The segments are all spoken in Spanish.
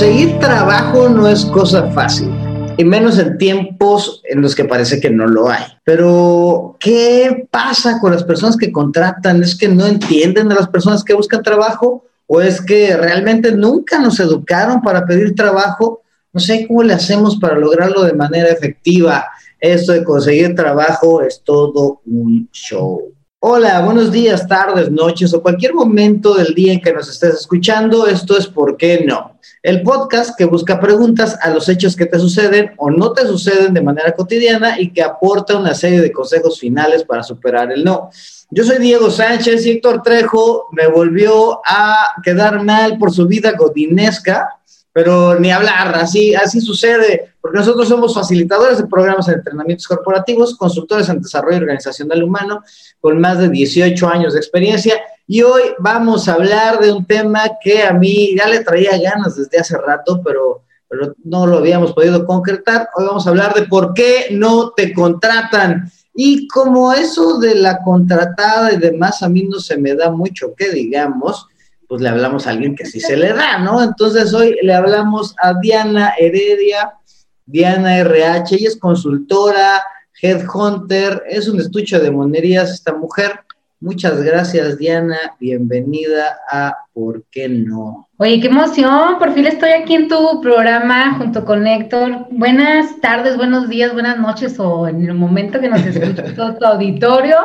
conseguir trabajo no es cosa fácil, y menos en tiempos en los que parece que no lo hay. Pero, ¿qué pasa con las personas que contratan? ¿Es que no entienden a las personas que buscan trabajo? ¿O es que realmente nunca nos educaron para pedir trabajo? No sé cómo le hacemos para lograrlo de manera efectiva. Esto de conseguir trabajo es todo un show. Hola, buenos días, tardes, noches o cualquier momento del día en que nos estés escuchando. Esto es ¿Por qué no? El podcast que busca preguntas a los hechos que te suceden o no te suceden de manera cotidiana y que aporta una serie de consejos finales para superar el no. Yo soy Diego Sánchez y Héctor Trejo me volvió a quedar mal por su vida godinesca pero ni hablar, así, así sucede, porque nosotros somos facilitadores de programas de entrenamientos corporativos, consultores en desarrollo organizacional humano, con más de 18 años de experiencia, y hoy vamos a hablar de un tema que a mí ya le traía ganas desde hace rato, pero, pero no lo habíamos podido concretar. Hoy vamos a hablar de por qué no te contratan. Y como eso de la contratada y demás a mí no se me da mucho que digamos, pues le hablamos a alguien que sí se le da, ¿no? Entonces hoy le hablamos a Diana Heredia, Diana RH, ella es consultora, headhunter, es un estuche de monerías esta mujer. Muchas gracias, Diana. Bienvenida a ¿Por qué no? Oye, qué emoción. Por fin estoy aquí en tu programa junto con Héctor. Buenas tardes, buenos días, buenas noches o en el momento que nos escuche todo tu auditorio.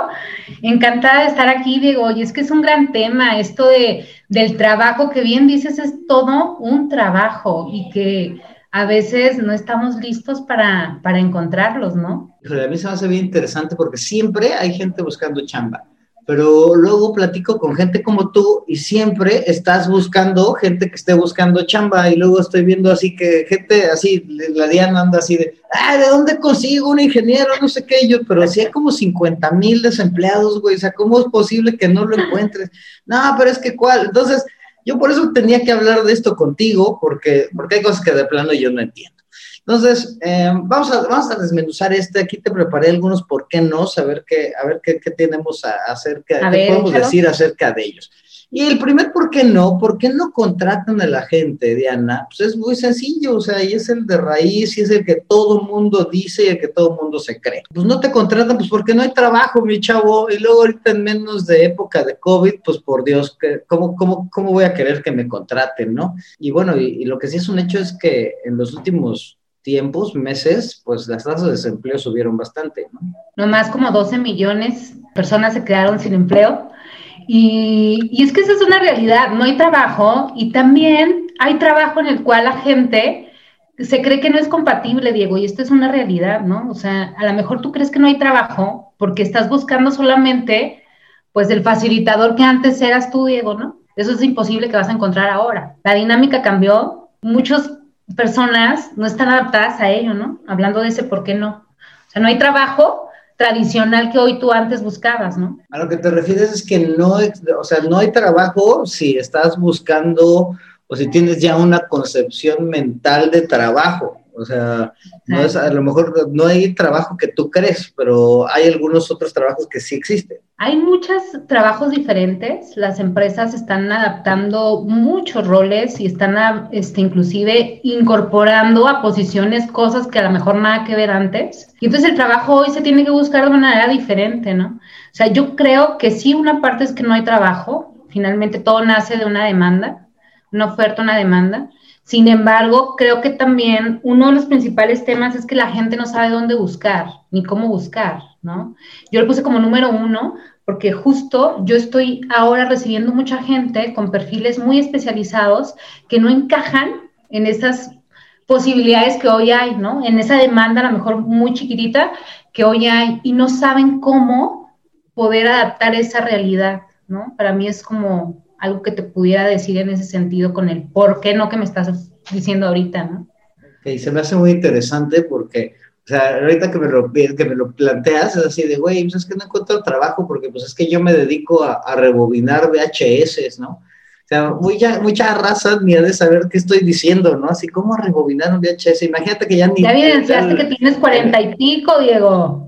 Encantada de estar aquí, Diego. Y es que es un gran tema esto de, del trabajo que bien dices es todo un trabajo y que a veces no estamos listos para, para encontrarlos, ¿no? a mí se me hace bien interesante porque siempre hay gente buscando chamba pero luego platico con gente como tú y siempre estás buscando gente que esté buscando chamba y luego estoy viendo así que gente así, la Diana anda así de, ah, ¿de dónde consigo un ingeniero? No sé qué, yo, pero si hay como 50 mil desempleados, güey, o sea, ¿cómo es posible que no lo encuentres? No, pero es que cuál, entonces yo por eso tenía que hablar de esto contigo, porque, porque hay cosas que de plano yo no entiendo. Entonces, eh, vamos, a, vamos a desmenuzar este. Aquí te preparé algunos por qué no, saber qué, a ver qué, qué tenemos a, acerca, qué podemos decir acerca de ellos. Y el primer por qué no, ¿por qué no contratan a la gente, Diana? Pues es muy sencillo, o sea, y es el de raíz, y es el que todo mundo dice y el que todo mundo se cree. Pues no te contratan, pues porque no hay trabajo, mi chavo, y luego ahorita en menos de época de COVID, pues por Dios, ¿cómo, cómo, cómo voy a querer que me contraten, no? Y bueno, y, y lo que sí es un hecho es que en los últimos tiempos, meses, pues las tasas de desempleo subieron bastante, ¿no? Nomás como 12 millones de personas se quedaron sin empleo. Y, y, es que esa es una realidad, no hay trabajo y también hay trabajo en el cual la gente se cree que no es compatible, Diego, y esto es una realidad, ¿no? O sea, a lo mejor tú crees que no hay trabajo porque estás buscando solamente, pues, el facilitador que antes eras tú, Diego, ¿no? Eso es imposible que vas a encontrar ahora. La dinámica cambió, muchos personas no están adaptadas a ello, ¿no? Hablando de ese por qué no. O sea, no hay trabajo tradicional que hoy tú antes buscabas, ¿no? A lo que te refieres es que no, o sea, no hay trabajo si estás buscando o si tienes ya una concepción mental de trabajo. O sea, no es, a lo mejor no hay trabajo que tú crees, pero hay algunos otros trabajos que sí existen. Hay muchos trabajos diferentes. Las empresas están adaptando muchos roles y están este, inclusive incorporando a posiciones cosas que a lo mejor nada que ver antes. Y entonces el trabajo hoy se tiene que buscar de una manera diferente, ¿no? O sea, yo creo que sí, una parte es que no hay trabajo. Finalmente todo nace de una demanda, una oferta, una demanda sin embargo, creo que también uno de los principales temas es que la gente no sabe dónde buscar ni cómo buscar, ¿no? Yo lo puse como número uno porque justo yo estoy ahora recibiendo mucha gente con perfiles muy especializados que no encajan en esas posibilidades que hoy hay, ¿no? En esa demanda a lo mejor muy chiquitita que hoy hay y no saben cómo poder adaptar esa realidad, ¿no? Para mí es como algo que te pudiera decir en ese sentido con el por qué no que me estás diciendo ahorita, ¿no? Ok, se me hace muy interesante porque, o sea, ahorita que me lo, que me lo planteas, es así de, güey, pues es que no encuentro trabajo porque pues es que yo me dedico a, a rebobinar VHS, ¿no? O sea, mucha, mucha raza ni ha de saber qué estoy diciendo, ¿no? Así como rebobinar un VHS. Imagínate que ya ni. Ya evidenciaste que tienes cuarenta y pico, Diego.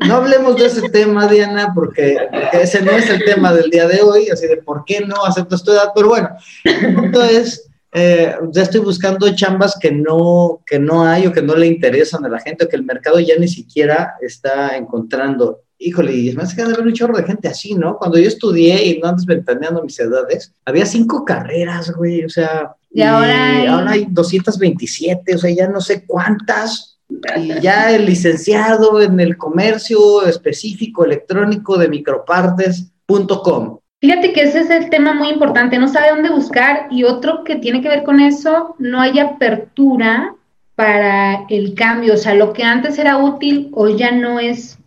No hablemos de ese tema, Diana, porque, ese no es el tema del día de hoy, así de por qué no aceptas tu edad, pero bueno, el punto es eh, ya estoy buscando chambas que no, que no hay o que no le interesan a la gente o que el mercado ya ni siquiera está encontrando. Híjole, y me hace que haber un chorro de gente así, ¿no? Cuando yo estudié y no andes ventaneando mis edades, había cinco carreras, güey, o sea, y, ahora, hay... ahora hay 227, o sea, ya no sé cuántas, y ya el licenciado en el comercio específico electrónico de micropartes.com. Fíjate que ese es el tema muy importante, no sabe dónde buscar y otro que tiene que ver con eso, no hay apertura para el cambio, o sea, lo que antes era útil hoy ya no es,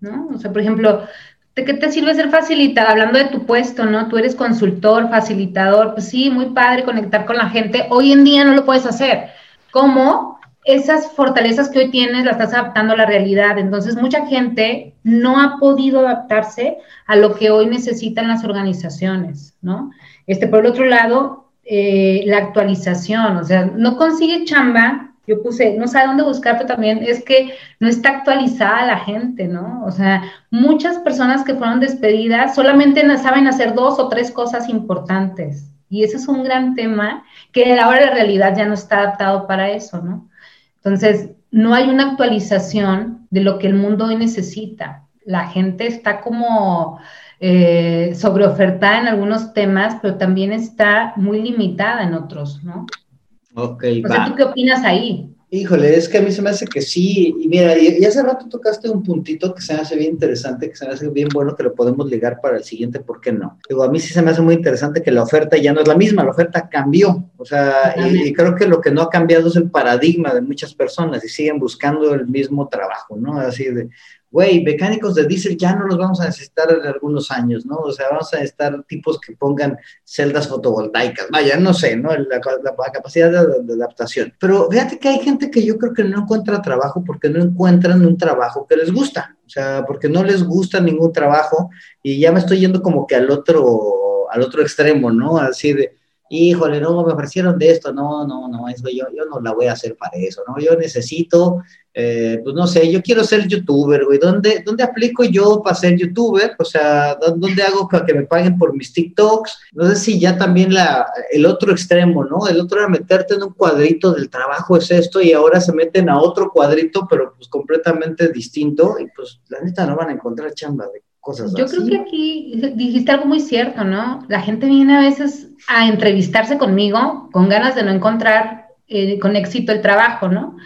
¿no? O sea, por ejemplo, ¿de qué te sirve ser facilitador? Hablando de tu puesto, ¿no? Tú eres consultor, facilitador, pues sí, muy padre conectar con la gente, hoy en día no lo puedes hacer. ¿Cómo? Esas fortalezas que hoy tienes las estás adaptando a la realidad. Entonces, mucha gente no ha podido adaptarse a lo que hoy necesitan las organizaciones, ¿no? Este, por el otro lado, eh, la actualización, o sea, no consigue chamba. Yo puse, no sabe dónde buscar, también es que no está actualizada la gente, ¿no? O sea, muchas personas que fueron despedidas solamente saben hacer dos o tres cosas importantes. Y ese es un gran tema que ahora la realidad ya no está adaptado para eso, ¿no? Entonces, no hay una actualización de lo que el mundo hoy necesita. La gente está como eh, sobreofertada en algunos temas, pero también está muy limitada en otros, ¿no? Ok, o sea, ¿tú qué opinas ahí? Híjole, es que a mí se me hace que sí. Y mira, y, hace rato tocaste un puntito que se me hace bien interesante, que se me hace bien bueno que lo podemos ligar para el siguiente, ¿por qué no? Digo, a mí sí se me hace muy interesante que la oferta ya no es la misma, la oferta cambió. O sea, y, y, creo que lo que no ha cambiado es el paradigma de muchas personas y siguen buscando el mismo trabajo, ¿no? Así de, güey, mecánicos de diésel ya no los vamos a necesitar en algunos años, ¿no? O sea, vamos a necesitar tipos que pongan celdas fotovoltaicas, vaya, no sé, ¿no? La, capacidad de, adaptación. Pero fíjate que hay gente que yo creo que no encuentra trabajo porque no encuentran un trabajo que les gusta, o sea, porque no les gusta ningún trabajo y ya me estoy yendo como que al otro, al otro extremo, ¿no? Así de, híjole, no, me ofrecieron de esto, no, no, no, eso yo, yo no la voy a hacer para eso, ¿no? Yo necesito eh, pues no sé, yo quiero ser youtuber, güey. ¿Dónde, ¿Dónde aplico yo para ser youtuber? O sea, ¿dónde hago para que me paguen por mis TikToks? No sé si ya también la, el otro extremo, ¿no? El otro era meterte en un cuadrito del trabajo es esto y ahora se meten a otro cuadrito, pero pues completamente distinto y pues la neta no van a encontrar chamba de cosas yo así. Creo que aquí dijiste algo muy cierto, ¿no? La gente viene a veces a entrevistarse conmigo con ganas de no encontrar eh, con éxito el trabajo, ¿no?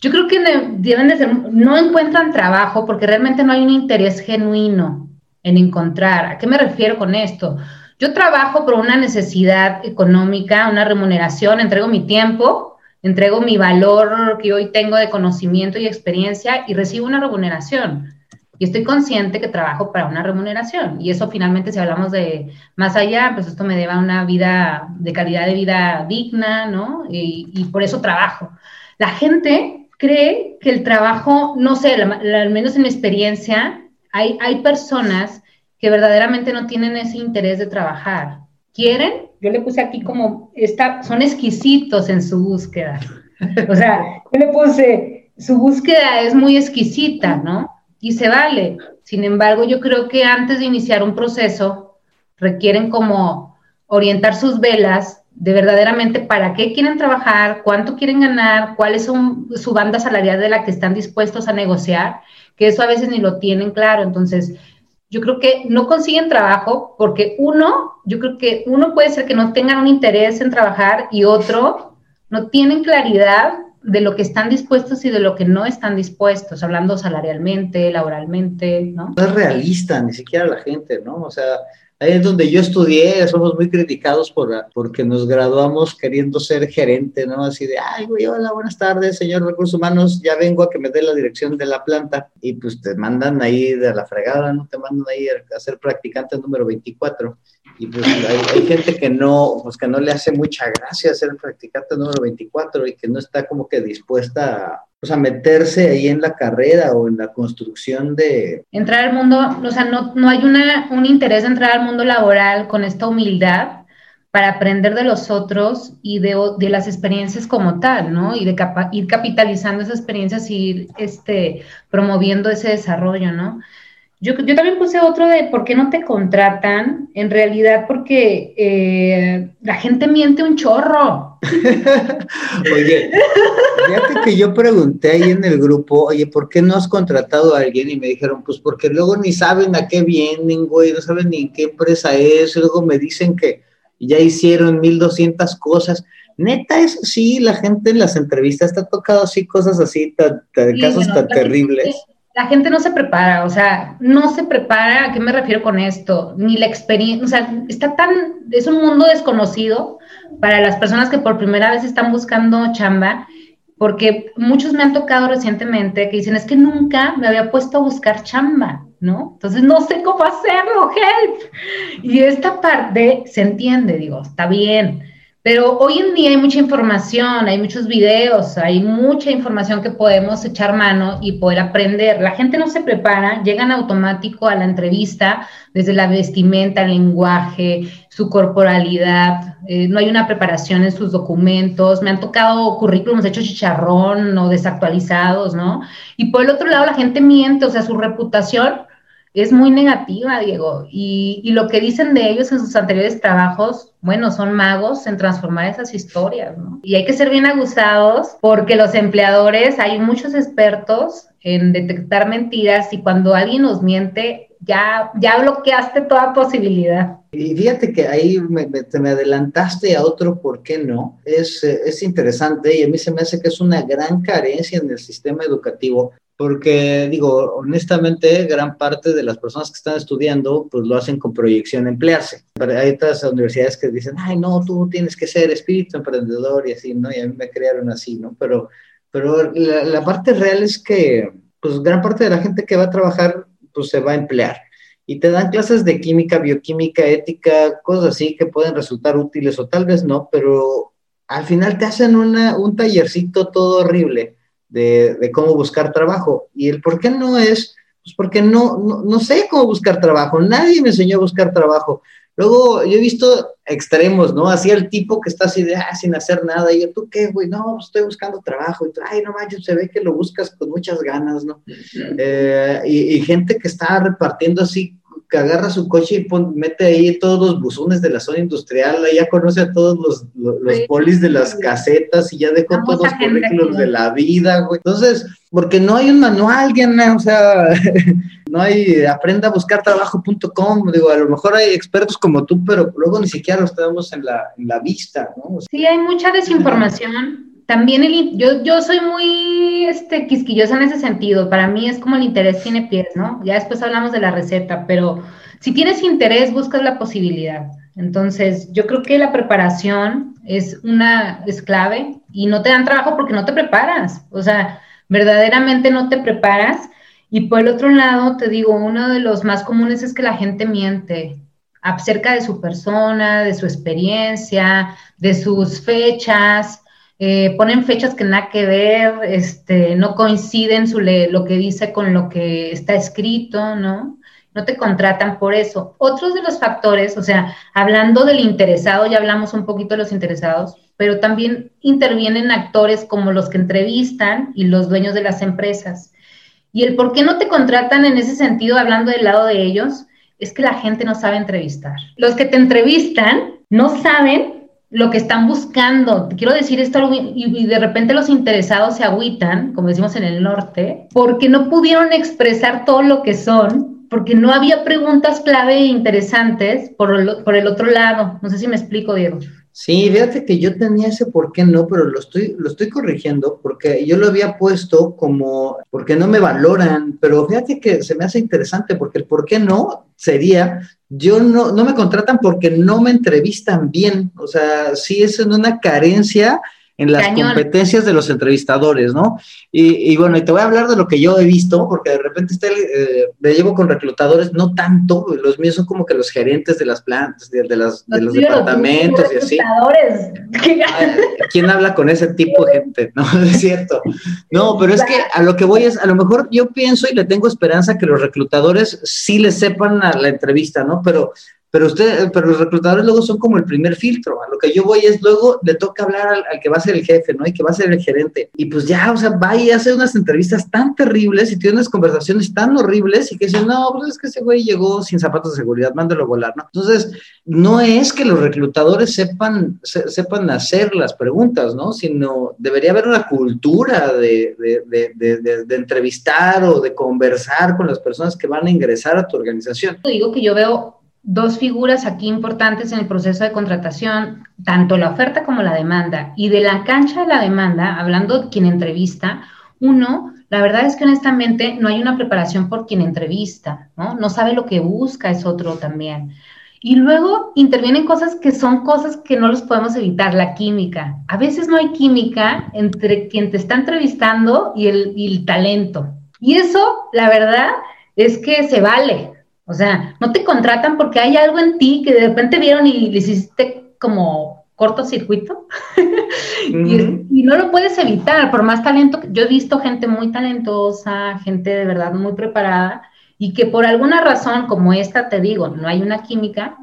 Yo creo que deben de ser, no encuentran trabajo porque realmente no hay un interés genuino en encontrar. ¿A qué me refiero con esto? Yo trabajo por una necesidad económica, una remuneración, entrego mi tiempo, entrego mi valor que hoy tengo de conocimiento y experiencia y recibo una remuneración. Y estoy consciente que trabajo para una remuneración. Y eso finalmente, si hablamos de más allá, pues esto me deba una vida de calidad de vida digna, ¿no? Y, por eso trabajo. La gente cree que el trabajo, no sé, al menos en mi experiencia, hay, hay personas que verdaderamente no tienen ese interés de trabajar. ¿Quieren? Yo le puse aquí como, está, son exquisitos en su búsqueda. O sea, yo le puse, su búsqueda es muy exquisita, ¿no? Y se vale. Sin embargo, yo creo que antes de iniciar un proceso, requieren como orientar sus velas de verdaderamente para qué quieren trabajar, cuánto quieren ganar, cuál es su banda salarial de la que están dispuestos a negociar, que eso a veces ni lo tienen claro. Entonces, yo creo que no consiguen trabajo porque uno, yo creo que uno puede ser que no tengan un interés en trabajar y otro no tienen claridad de lo que están dispuestos y de lo que no están dispuestos, hablando salarialmente, laboralmente, ¿no? No es realista, ni siquiera la gente, ¿no? O sea, Ahí es donde yo estudié, somos muy criticados por, porque nos graduamos queriendo ser gerente, ¿no? Así de, ay, hola, buenas tardes, señor Recursos Humanos, ya vengo a que me dé la dirección de la planta. Y pues te mandan ahí de la fregada, ¿no? Te mandan ahí a ser practicante número 24. Y pues hay, gente que no, pues que no le hace mucha gracia ser practicante número 24 y que no está como que dispuesta a, pues a meterse ahí en la carrera o en la construcción de... Entrar al mundo, o sea, no, no hay una, un interés de entrar al mundo laboral con esta humildad para aprender de los otros y de, de las experiencias como tal, ¿no? Y de ir capitalizando esas experiencias y ir este, promoviendo ese desarrollo, ¿no? Yo, yo, también puse otro de por qué no te contratan. En realidad, porque eh, la gente miente un chorro. oye, fíjate que yo pregunté ahí en el grupo, oye, ¿por qué no has contratado a alguien? Y me dijeron, pues porque luego ni saben a qué vienen, güey, no saben ni en qué empresa es. Y luego me dicen que ya hicieron 1200 cosas. Neta, es sí, la gente en las entrevistas está tocado así, cosas así, casos tan terribles la gente no se prepara, o sea, no se prepara, ¿a qué me refiero con esto? Ni la experiencia, o sea, está tan, es un mundo desconocido para las personas que por primera vez están buscando chamba, porque muchos me han tocado recientemente que dicen, es que nunca me había puesto a buscar chamba, ¿no? Entonces no sé cómo hacerlo, help. Y esta parte se entiende, digo, está bien, pero hoy en día hay mucha información, hay muchos videos, hay mucha información que podemos echar mano y poder aprender. La gente no se prepara, llegan automático a la entrevista desde la vestimenta, el lenguaje, su corporalidad, eh, no hay una preparación en sus documentos, me han tocado currículums hechos chicharrón o desactualizados, ¿no? Y por el otro lado, la gente miente, o sea, su reputación es muy negativa, Diego. Y, y, lo que dicen de ellos en sus anteriores trabajos, bueno, son magos en transformar esas historias, ¿no? Y hay que ser bien aguzados porque los empleadores, hay muchos expertos en detectar mentiras y cuando alguien nos miente, ya, ya bloqueaste toda posibilidad. Y fíjate que ahí me, te me adelantaste a otro, ¿por qué no? Es, eh, es interesante y a mí se me hace que es una gran carencia en el sistema educativo porque digo, honestamente, gran parte de las personas que están estudiando, pues lo hacen con proyección a emplearse. Pero hay otras universidades que dicen, ay, no, tú tienes que ser espíritu emprendedor y así, ¿no? Y a mí me crearon así, ¿no? Pero, pero la, la parte real es que, pues gran parte de la gente que va a trabajar, pues se va a emplear. Y te dan clases de química, bioquímica, ética, cosas así que pueden resultar útiles o tal vez no, pero al final te hacen una, un tallercito todo horrible de, cómo buscar trabajo. Y el por qué no es, pues porque no, no, sé cómo buscar trabajo, nadie me enseñó a buscar trabajo. Luego yo he visto extremos, ¿no? Así el tipo que está así de, ah, sin hacer nada, y yo, ¿tú qué, güey? No, pues estoy buscando trabajo, y tú, ay, no manches, se ve que lo buscas con muchas ganas, ¿no? Eh, y, y, gente que está repartiendo así que agarra su coche y mete ahí todos los buzones de la zona industrial, ya conoce a todos los, los, polis de las casetas y ya dejó todos los currículos de la vida, güey. Entonces, porque no hay un manual, Diana, o sea, no hay aprenda a buscar trabajo.com, digo, a lo mejor hay expertos como tú, pero luego ni siquiera los tenemos en la, en la vista, ¿no? sí, hay mucha desinformación también el, yo, yo soy muy este, quisquillosa en ese sentido. Para mí es como el interés tiene pies, ¿no? Ya después hablamos de la receta, pero si tienes interés, buscas la posibilidad. Entonces, yo creo que la preparación es una es clave y no te dan trabajo porque no te preparas. O sea, verdaderamente no te preparas. Y por el otro lado, te digo, uno de los más comunes es que la gente miente acerca de su persona, de su experiencia, de sus fechas. Eh, ponen fechas que nada que ver, este, no coinciden su lo que dice con lo que está escrito, ¿no? No te contratan por eso. Otros de los factores, o sea, hablando del interesado, ya hablamos un poquito de los interesados, pero también intervienen actores como los que entrevistan y los dueños de las empresas. Y el por qué no te contratan en ese sentido, hablando del lado de ellos, es que la gente no sabe entrevistar. Los que te entrevistan no saben lo que están buscando. Quiero decir esto y, de repente los interesados se agüitan, como decimos en el norte, porque no pudieron expresar todo lo que son, porque no había preguntas clave e interesantes por, por el otro lado. No sé si me explico, Diego. Sí, fíjate que yo tenía ese por qué no, pero lo estoy, lo estoy corrigiendo porque yo lo había puesto como porque no me valoran, pero fíjate que se me hace interesante porque el por qué no sería yo no, no me contratan porque no me entrevistan bien, o sea, sí es una carencia en las competencias de los entrevistadores, ¿no? Y, bueno, y te voy a hablar de lo que yo he visto, porque de repente eh, me llevo con reclutadores, no tanto, los míos son como que los gerentes de las plantas, de, las, de los departamentos y así. ¿Quién habla con ese tipo de gente? No, es cierto. No, pero es que a lo que voy es, a lo mejor yo pienso y le tengo esperanza que los reclutadores sí le sepan a la entrevista, ¿no? Pero pero usted, pero los reclutadores luego son como el primer filtro. A lo que yo voy es luego le toca hablar al, que va a ser el jefe, ¿no? Y que va a ser el gerente. Y pues ya, o sea, va y hace unas entrevistas tan terribles y tiene unas conversaciones tan horribles y que dice, no, pues es que ese güey llegó sin zapatos de seguridad, mándalo a volar, ¿no? Entonces, no es que los reclutadores sepan, sepan hacer las preguntas, ¿no? Sino debería haber una cultura de, de, de, de entrevistar o de conversar con las personas que van a ingresar a tu organización. Digo que yo veo dos figuras aquí importantes en el proceso de contratación, tanto la oferta como la demanda. Y de la cancha de la demanda, hablando de quien entrevista, uno, la verdad es que honestamente no hay una preparación por quien entrevista, ¿no? No sabe lo que busca, es otro también. Y luego intervienen cosas que son cosas que no los podemos evitar, la química. A veces no hay química entre quien te está entrevistando y el, y el talento. Y eso, la verdad, es que se vale, o sea, no te contratan porque hay algo en ti que de repente vieron y le hiciste como cortocircuito y, no lo puedes evitar, por más talento. Yo he visto gente muy talentosa, gente de verdad muy preparada y que por alguna razón como esta, te digo, no hay una química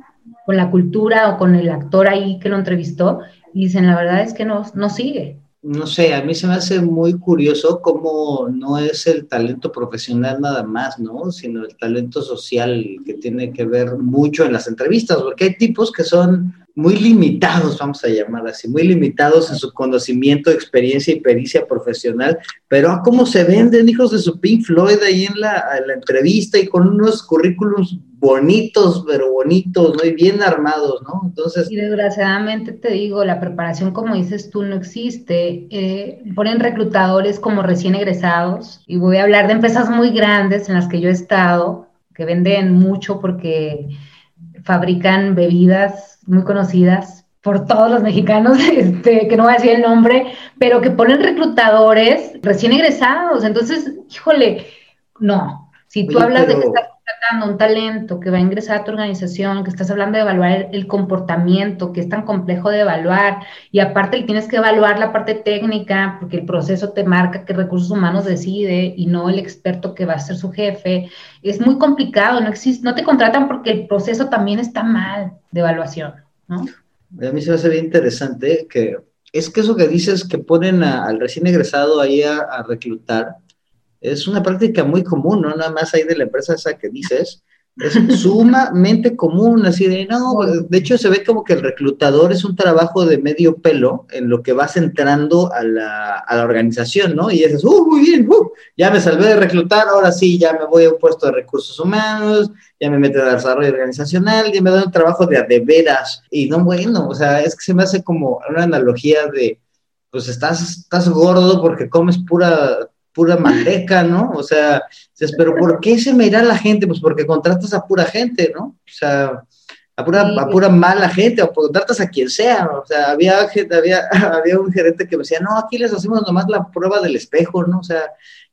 con la cultura o con el actor ahí que lo entrevistó y dicen, la verdad es que no, no sigue no sé, a mí se me hace muy curioso cómo no es el talento profesional nada más, ¿no? Sino el talento social que tiene que ver mucho en las entrevistas, porque hay tipos que son muy limitados, vamos a llamar así, muy limitados en su conocimiento, experiencia y pericia profesional, pero a cómo se venden hijos de su Pink Floyd ahí en la, en la entrevista y con unos currículums bonitos, pero bonitos, ¿no? Y bien armados, ¿no? Entonces... Y desgraciadamente te digo, la preparación, como dices tú, no existe. Eh, ponen reclutadores como recién egresados, y voy a hablar de empresas muy grandes en las que yo he estado, que venden mucho porque fabrican bebidas muy conocidas por todos los mexicanos, este, que no voy a decir el nombre, pero que ponen reclutadores recién egresados. Entonces, híjole, no. Si tú hablas de que estás un talento que va a ingresar a tu organización, que estás hablando de evaluar el, comportamiento, que es tan complejo de evaluar, y aparte tienes que evaluar la parte técnica, porque el proceso te marca que recursos humanos decide y no el experto que va a ser su jefe, es muy complicado, no existe, no te contratan porque el proceso también está mal de evaluación, ¿no? A mí se me hace bien interesante que es que eso que dices que ponen al recién egresado ahí a reclutar, es una práctica muy común, no nada más ahí de la empresa esa que dices, es sumamente común, así de, no, de hecho se ve como que el reclutador es un trabajo de medio pelo en lo que vas entrando a la, a la organización, ¿no? Y dices, uh, muy bien, uh, ya me salvé de reclutar, ahora sí, ya me voy a un puesto de recursos humanos, ya me meto a desarrollo organizacional, ya me doy un trabajo de de veras, y no, bueno, o sea, es que se me hace como una analogía de, pues estás, estás gordo porque comes pura pura manteca, ¿no? O sea, pero ¿por qué se me irá la gente? Pues porque contratas a pura gente, ¿no? O sea, a pura, a pura mala gente, o contratas a quien sea, o sea, había, había, había un gerente que me decía, no, aquí les hacemos nomás la prueba del espejo, ¿no? O sea,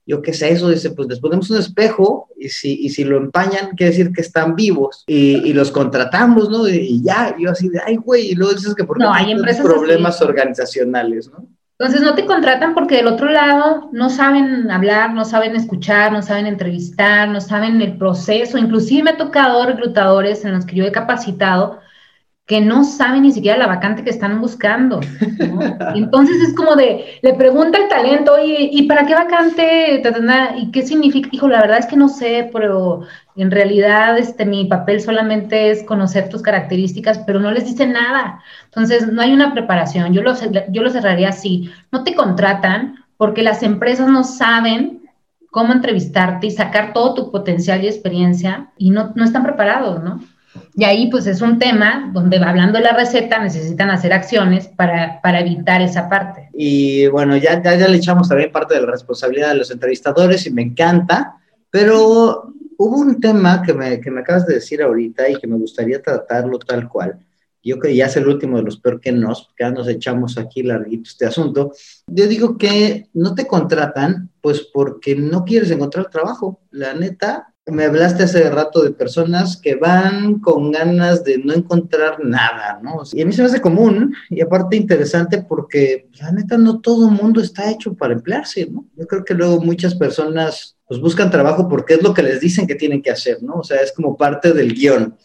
yo qué sé eso, dice, pues les ponemos un espejo y si, y si lo empañan, quiere decir que están vivos y, y los contratamos, ¿no? Y, ya, yo así de, ay, güey, y luego dices que por no, hay problemas organizacionales, ¿no? Entonces no te contratan porque del otro lado no saben hablar, no saben escuchar, no saben entrevistar, no saben el proceso. Inclusive me ha tocado reclutadores en los que yo he capacitado que no saben ni siquiera la vacante que están buscando. Entonces es como de, le pregunta el talento, oye, ¿y para qué vacante? ¿Y qué significa? Hijo, la verdad es que no sé, pero en realidad este, mi papel solamente es conocer tus características, pero no les dice nada. Entonces no hay una preparación. Yo lo, yo lo cerraría así. No te contratan porque las empresas no saben cómo entrevistarte y sacar todo tu potencial y experiencia y no, no están preparados, ¿no? Y ahí pues es un tema donde hablando de la receta necesitan hacer acciones para, evitar esa parte. Y bueno, ya, ya, le echamos también parte de la responsabilidad de los entrevistadores y me encanta, pero hubo un tema que me, que me acabas de decir ahorita y que me gustaría tratarlo tal cual. Yo creo que ya es el último de los peor que nos, porque ya nos echamos aquí larguito este asunto. Yo digo que no te contratan, pues porque no quieres encontrar trabajo. La neta, me hablaste hace rato de personas que van con ganas de no encontrar nada, ¿no? Y a mí se me hace común y aparte interesante porque la neta no todo el mundo está hecho para emplearse, ¿no? Yo creo que luego muchas personas pues buscan trabajo porque es lo que les dicen que tienen que hacer, ¿no? O sea, es como parte del guion.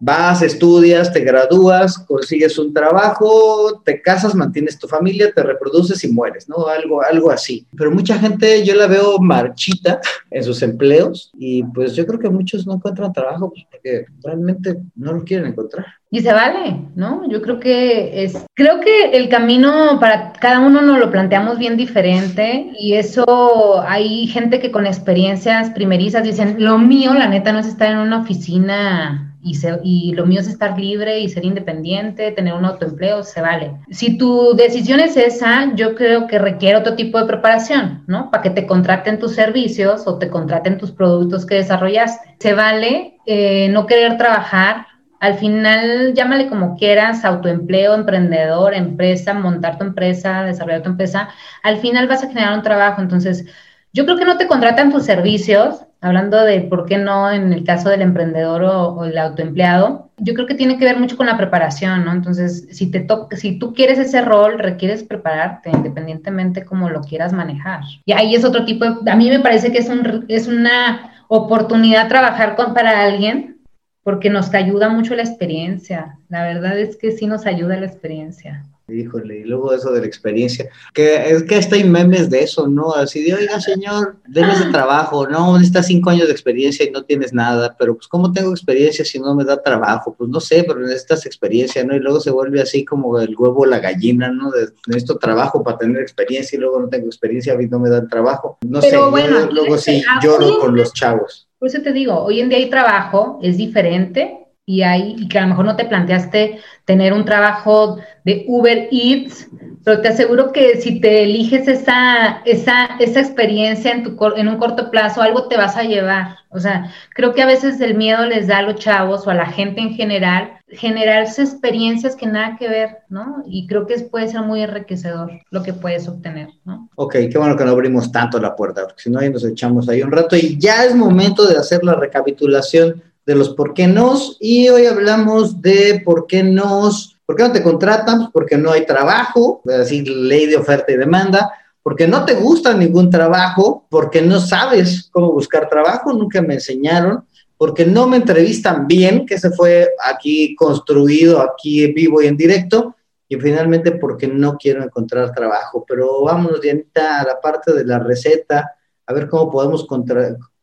Vas, estudias, te gradúas, consigues un trabajo, te casas, mantienes tu familia, te reproduces y mueres, ¿no? Algo, algo así. Pero mucha gente yo la veo marchita en sus empleos y pues yo creo que muchos no encuentran trabajo pues, porque realmente no lo quieren encontrar. Y se vale, ¿no? Yo creo que es, creo que el camino para cada uno nos lo planteamos bien diferente y eso hay gente que con experiencias primerizas dicen, lo mío, la neta, no es estar en una oficina y, lo mío es estar libre y ser independiente, tener un autoempleo, se vale. Si tu decisión es esa, yo creo que requiere otro tipo de preparación, ¿no? Para que te contraten tus servicios o te contraten tus productos que desarrollaste. Se vale eh, no querer trabajar. Al final, llámale como quieras, autoempleo, emprendedor, empresa, montar tu empresa, desarrollar tu empresa. Al final vas a generar un trabajo. Entonces, yo creo que no te contratan tus servicios, hablando de por qué no en el caso del emprendedor o, el autoempleado, yo creo que tiene que ver mucho con la preparación, ¿no? Entonces, si, te si tú quieres ese rol, requieres prepararte independientemente como lo quieras manejar. Y ahí es otro tipo a mí me parece que es, un, una oportunidad trabajar con, para alguien porque nos ayuda mucho la experiencia. La verdad es que sí nos ayuda la experiencia. Híjole, y luego eso de la experiencia, que es que hasta hay memes de eso, ¿no? Así de, oiga, señor, déme ese trabajo, no, necesitas cinco años de experiencia y no tienes nada, pero pues, ¿cómo tengo experiencia si no me da trabajo? Pues no sé, pero necesitas experiencia, ¿no? Y luego se vuelve así como el huevo o la gallina, ¿no? De, necesito trabajo para tener experiencia y luego no tengo experiencia y no me dan trabajo. No sé, bueno, luego sí lloro con los chavos. Por eso te digo, hoy en día hay trabajo, es diferente, y, hay, y que a lo mejor no te planteaste tener un trabajo de Uber Eats, pero te aseguro que si te eliges esa, esa, esa experiencia en, tu, en un corto plazo, algo te vas a llevar. O sea, creo que a veces el miedo les da a los chavos o a la gente en general generarse experiencias que nada que ver, ¿no? Y creo que puede ser muy enriquecedor lo que puedes obtener, ¿no? Ok, qué bueno que no abrimos tanto la puerta, porque si no, ahí nos echamos ahí un rato y ya es momento de hacer la recapitulación de los por qué nos y hoy hablamos de por qué nos, por qué no te contratan, pues porque no hay trabajo, es decir, ley de oferta y demanda, porque no te gusta ningún trabajo, porque no sabes cómo buscar trabajo, nunca me enseñaron, porque no me entrevistan bien, que se fue aquí construido, aquí vivo y en directo, y finalmente porque no quiero encontrar trabajo. Pero vámonos, Dianita, a la parte de la receta, a ver cómo podemos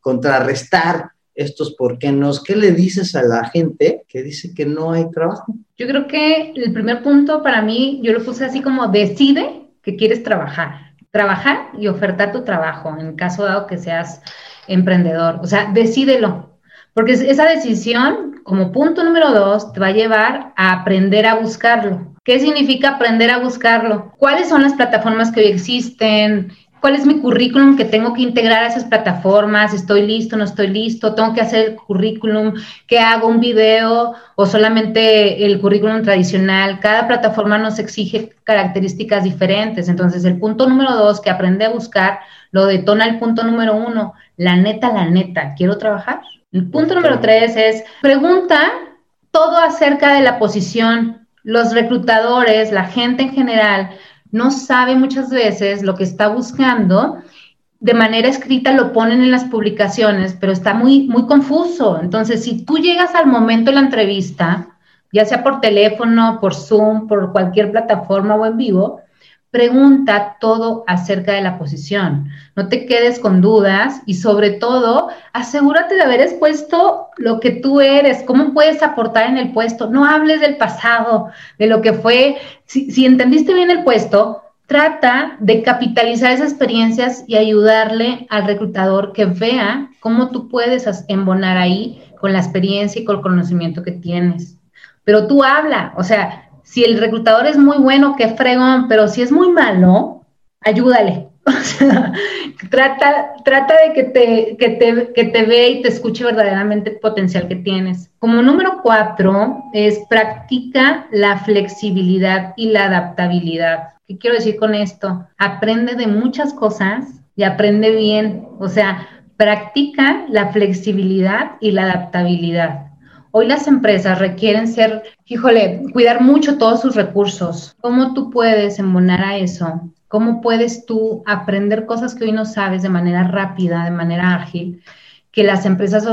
contrarrestar estos por qué no. ¿Qué le dices a la gente que dice que no hay trabajo? Yo creo que el primer punto para mí, yo lo puse así como decide que quieres trabajar. Trabajar y ofertar tu trabajo, en caso dado que seas emprendedor. O sea, decídelo. Porque esa decisión, como punto número dos, te va a llevar a aprender a buscarlo. ¿Qué significa aprender a buscarlo? ¿Cuáles son las plataformas que hoy existen? Cuál es mi currículum que tengo que integrar a esas plataformas, estoy listo, no estoy listo, tengo que hacer el currículum, que hago un video o solamente el currículum tradicional. Cada plataforma nos exige características diferentes. Entonces, el punto número dos que aprende a buscar lo detona el punto número uno, la neta, la neta, ¿quiero trabajar? El punto número tres es pregunta todo acerca de la posición. Los reclutadores, la gente en general, no sabe muchas veces lo que está buscando, de manera escrita lo ponen en las publicaciones, pero está muy, muy confuso. Entonces, si tú llegas al momento de la entrevista, ya sea por teléfono, por Zoom, por cualquier plataforma o en vivo, pregunta todo acerca de la posición. No te quedes con dudas y sobre todo, asegúrate de haber expuesto lo que tú eres, cómo puedes aportar en el puesto. No hables del pasado, de lo que fue. Si, entendiste bien el puesto, trata de capitalizar esas experiencias y ayudarle al reclutador que vea cómo tú puedes embonar ahí con la experiencia y con el conocimiento que tienes. Pero tú habla, o sea, si el reclutador es muy bueno, qué fregón, pero si es muy malo, ayúdale. O sea, trata, trata de que te, que, te, que te y te escuche verdaderamente el potencial que tienes. Como número cuatro es practica la flexibilidad y la adaptabilidad. ¿Qué quiero decir con esto? Aprende de muchas cosas y aprende bien. O sea, practica la flexibilidad y la adaptabilidad. Hoy las empresas requieren ser, híjole, cuidar mucho todos sus recursos. ¿Cómo tú puedes embonar a eso? ¿Cómo puedes tú aprender cosas que hoy no sabes de manera rápida, de manera ágil, que las empresas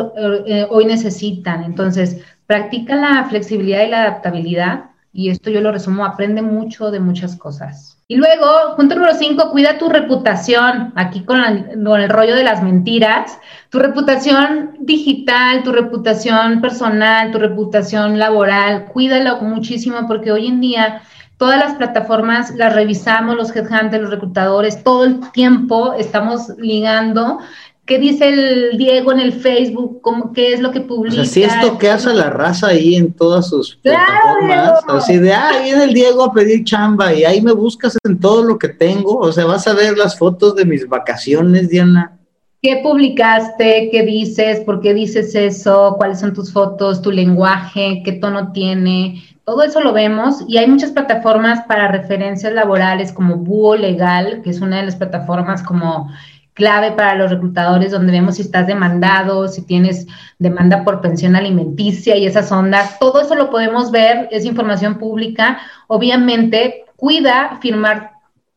eh, hoy necesitan? Entonces, Practica la flexibilidad y la adaptabilidad. Y esto yo lo resumo, aprende mucho de muchas cosas. Y luego, punto número cinco, cuida tu reputación. Aquí con, con, el rollo de las mentiras. Tu reputación digital, tu reputación personal, tu reputación laboral. Cuídalo muchísimo porque hoy en día todas las plataformas las revisamos, los headhunters, los reclutadores, todo el tiempo estamos ligando ¿Qué dice el Diego en el Facebook? ¿Cómo, ¿Qué es lo que publica? O sea, si esto que hace la raza ahí en todas sus plataformas, así de, ah, viene el Diego a pedir chamba y ahí me buscas en todo lo que tengo, o sea, vas a ver las fotos de mis vacaciones, Diana. ¿Qué publicaste? ¿Qué dices? ¿Por qué dices eso? ¿Cuáles son tus fotos? ¿Tu lenguaje? ¿Qué tono tiene? Todo eso lo vemos y hay muchas plataformas para referencias laborales como Búho Legal, que es una de las plataformas como clave para los reclutadores donde vemos si estás demandado, si tienes demanda por pensión alimenticia y esas ondas. Todo eso lo podemos ver, es información pública. Obviamente, cuida firmar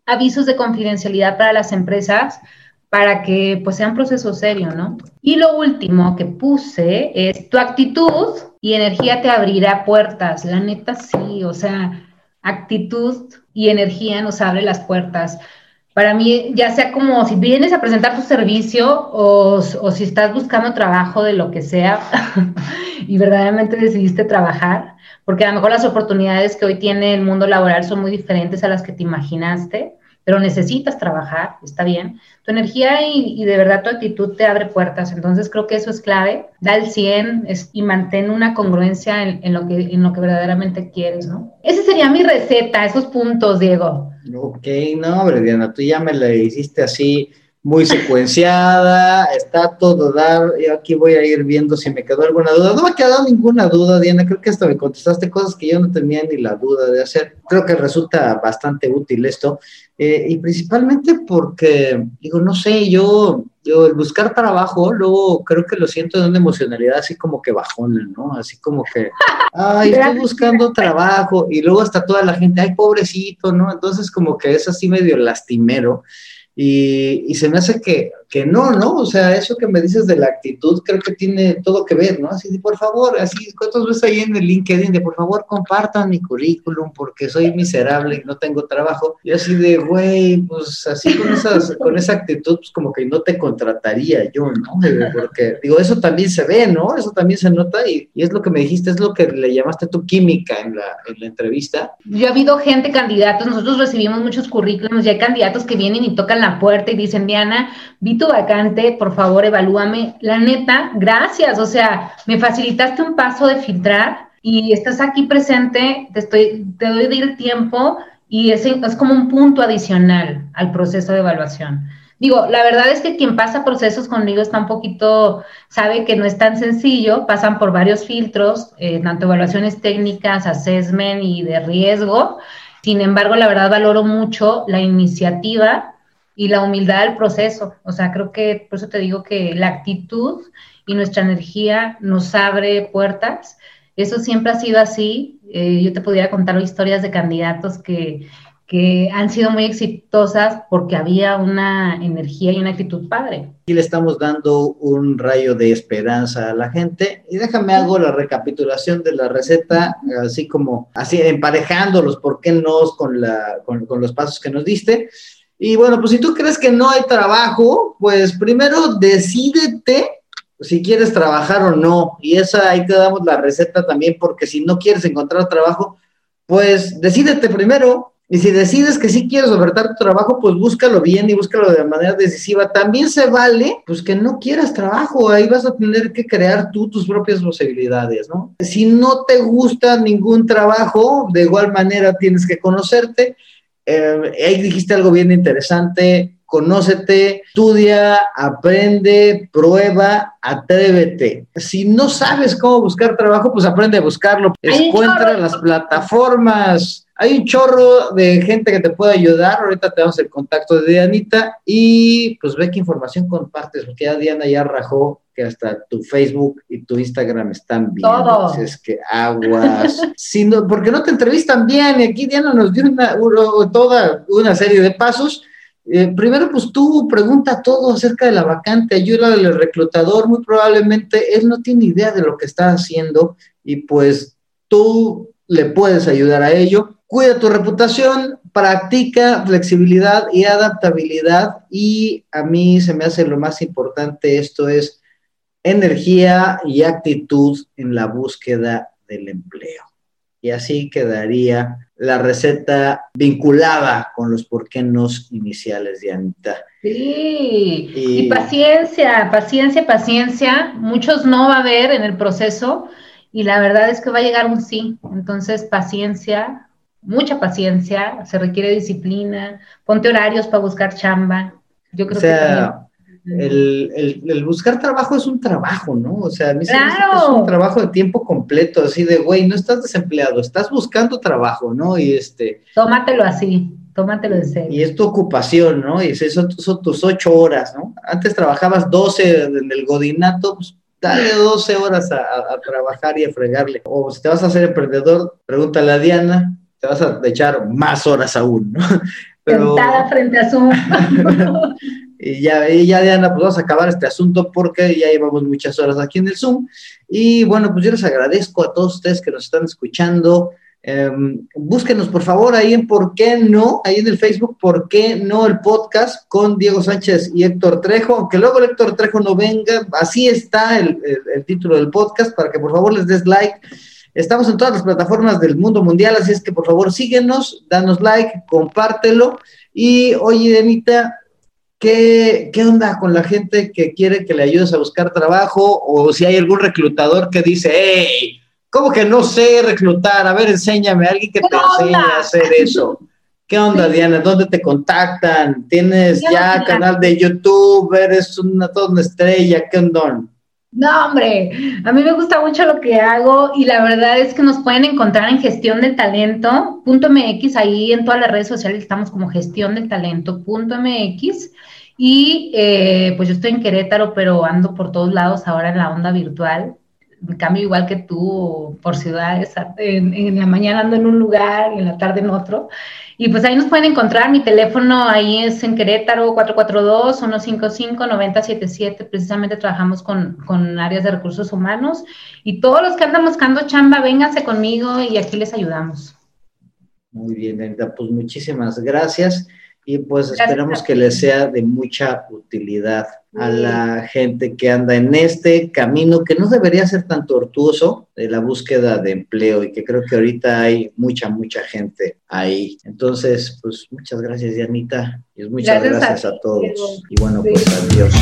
avisos de confidencialidad para las empresas para que pues sea un proceso serio, ¿no? Y lo último que puse es tu actitud y energía te abrirá puertas. La neta sí, o sea, actitud y energía nos abre las puertas para mí, ya sea como si vienes a presentar tu servicio o, si estás buscando trabajo de lo que sea y verdaderamente decidiste trabajar, porque a lo mejor las oportunidades que hoy tiene el mundo laboral son muy diferentes a las que te imaginaste pero necesitas trabajar, está bien. Tu energía y, de verdad tu actitud te abre puertas, entonces creo que eso es clave. Da el 100 y mantén una congruencia en, lo que, en lo que verdaderamente quieres, ¿no? Esa sería mi receta, esos puntos, Diego. Ok, no, hombre, Diana, tú ya me la hiciste así muy secuenciada, está todo dar, yo aquí voy a ir viendo si me quedó alguna duda. No me ha quedado ninguna duda, Diana, creo que hasta me contestaste cosas que yo no tenía ni la duda de hacer. Creo que resulta bastante útil esto, eh, y principalmente porque, digo, no sé, yo, yo el buscar trabajo, luego creo que lo siento de una emocionalidad así como que bajona, ¿no? Así como que, ay, estoy buscando trabajo, y luego hasta toda la gente, ay, pobrecito, ¿no? Entonces como que es así medio lastimero. Y, y, se me hace que, que, no, ¿no? O sea, eso que me dices de la actitud creo que tiene todo que ver, ¿no? Así de, por favor, así, ¿cuántos ves ahí en el LinkedIn de, por favor, compartan mi currículum porque soy miserable y no tengo trabajo? Y así de, güey, pues así con, esas, con esa actitud, pues como que no te contrataría yo, ¿no? Porque, digo, eso también se ve, ¿no? Eso también se nota y, y es lo que me dijiste, es lo que le llamaste tu química en la, en la entrevista. Yo he habido gente, candidatos, nosotros recibimos muchos currículums y hay candidatos que vienen y tocan la puerta y dicen, Diana, vi tu vacante, por favor, evalúame. La neta, gracias. O sea, me facilitaste un paso de filtrar y estás aquí presente, te, estoy, te doy el tiempo y es, es como un punto adicional al proceso de evaluación. Digo, la verdad es que quien pasa procesos conmigo está un poquito, sabe que no es tan sencillo, pasan por varios filtros, eh, tanto evaluaciones técnicas, assessment y de riesgo. Sin embargo, la verdad valoro mucho la iniciativa y la humildad del proceso. O sea, creo que por eso te digo que la actitud y nuestra energía nos abre puertas. Eso siempre ha sido así. Eh, yo te podría contar historias de candidatos que, que han sido muy exitosas porque había una energía y una actitud padre. Y le estamos dando un rayo de esperanza a la gente. Y déjame hago la recapitulación de la receta, así como, así emparejándolos, ¿por qué no? Con, la, con, con los pasos que nos diste. Y bueno, pues si tú crees que no hay trabajo, pues primero decídete si quieres trabajar o no. Y esa ahí te damos la receta también, porque si no quieres encontrar trabajo, pues decídete primero. Y si decides que sí quieres ofertar tu trabajo, pues búscalo bien y búscalo de manera decisiva. También se vale, pues que no quieras trabajo, ahí vas a tener que crear tú tus propias posibilidades, ¿no? Si no te gusta ningún trabajo, de igual manera tienes que conocerte eh, ahí dijiste algo bien interesante, conócete, estudia, aprende, prueba, atrévete. Si no sabes cómo buscar trabajo, pues aprende a buscarlo. Encuentra las plataformas. Hay un chorro de gente que te puede ayudar. Ahorita te damos el contacto de Dianita y pues ve qué información compartes, porque ya Diana ya rajó que hasta tu Facebook y tu Instagram están bien. Todo. Es que aguas. si no, porque no te entrevistan bien. Y aquí Diana nos dio una, toda una serie de pasos. Eh, primero, pues tú pregunta todo acerca de la vacante, ayuda al reclutador. Muy probablemente él no tiene idea de lo que está haciendo y pues tú le puedes ayudar a ello. Cuida tu reputación, practica flexibilidad y adaptabilidad y a mí se me hace lo más importante esto es energía y actitud en la búsqueda del empleo. Y así quedaría la receta vinculada con los por qué nos iniciales de Anita. Sí, y, paciencia, paciencia, paciencia. Muchos no va a haber en el proceso y la verdad es que va a llegar un sí. Entonces, paciencia, mucha paciencia, se requiere disciplina, ponte horarios para buscar chamba. Yo creo que el, buscar trabajo es un trabajo, ¿no? O sea, a mí claro. es un trabajo de tiempo completo, así de, güey, no estás desempleado, estás buscando trabajo, ¿no? Y este... Tómatelo así, tómatelo de serio. Y es tu ocupación, ¿no? Y eso son tus ocho horas, ¿no? Antes trabajabas doce en el godinato, pues dale doce horas a, trabajar y a fregarle. O si te vas a hacer emprendedor, pregúntale a Diana, te vas a echar más horas aún, ¿no? Pero... Sentada frente a Zoom. Y ya, ya Diana, pues vamos a acabar este asunto porque ya llevamos muchas horas aquí en el Zoom. Y bueno, pues yo les agradezco a todos ustedes que nos están escuchando. Em, búsquenos por favor ahí en por qué no, ahí en el Facebook, por qué no el podcast con Diego Sánchez y Héctor Trejo, aunque luego el Héctor Trejo no venga, así está el, el título del podcast para que por favor les des like. Estamos en todas las plataformas del mundo mundial, así es que por favor síguenos, danos like, compártelo. Y oye, Denita, ¿Qué, onda con la gente que quiere que le ayudes a buscar trabajo? O si hay algún reclutador que dice, hey, ¿cómo que no sé reclutar? A ver, enséñame a alguien que te enseñe a hacer eso. ¿Qué onda, Diana? ¿Dónde te contactan? ¿Tienes ya canal de YouTube? ¿Eres una, toda una estrella? ¿Qué onda? No, hombre, a mí me gusta mucho lo que hago y la verdad es que nos pueden encontrar en gestión del talento, punto MX, ahí en todas las redes sociales estamos como gestión del talento, punto MX. Y eh, pues yo estoy en Querétaro, pero ando por todos lados ahora en la onda virtual. Cambio igual que tú por ciudades. En, en, la mañana ando en un lugar y en la tarde en otro. Y pues ahí nos pueden encontrar. Mi teléfono ahí es en Querétaro 442-155-9077. Precisamente trabajamos con, con áreas de recursos humanos. Y todos los que andan buscando chamba, vénganse conmigo y aquí les ayudamos. Muy bien, Denita. Pues muchísimas gracias y pues esperamos que les sea de mucha utilidad a la gente que anda en este camino que no debería ser tan tortuoso de la búsqueda de empleo y que creo que ahorita hay mucha, mucha gente ahí. Entonces, pues muchas gracias, Dianita, y muchas gracias, a, todos. Y bueno, pues adiós.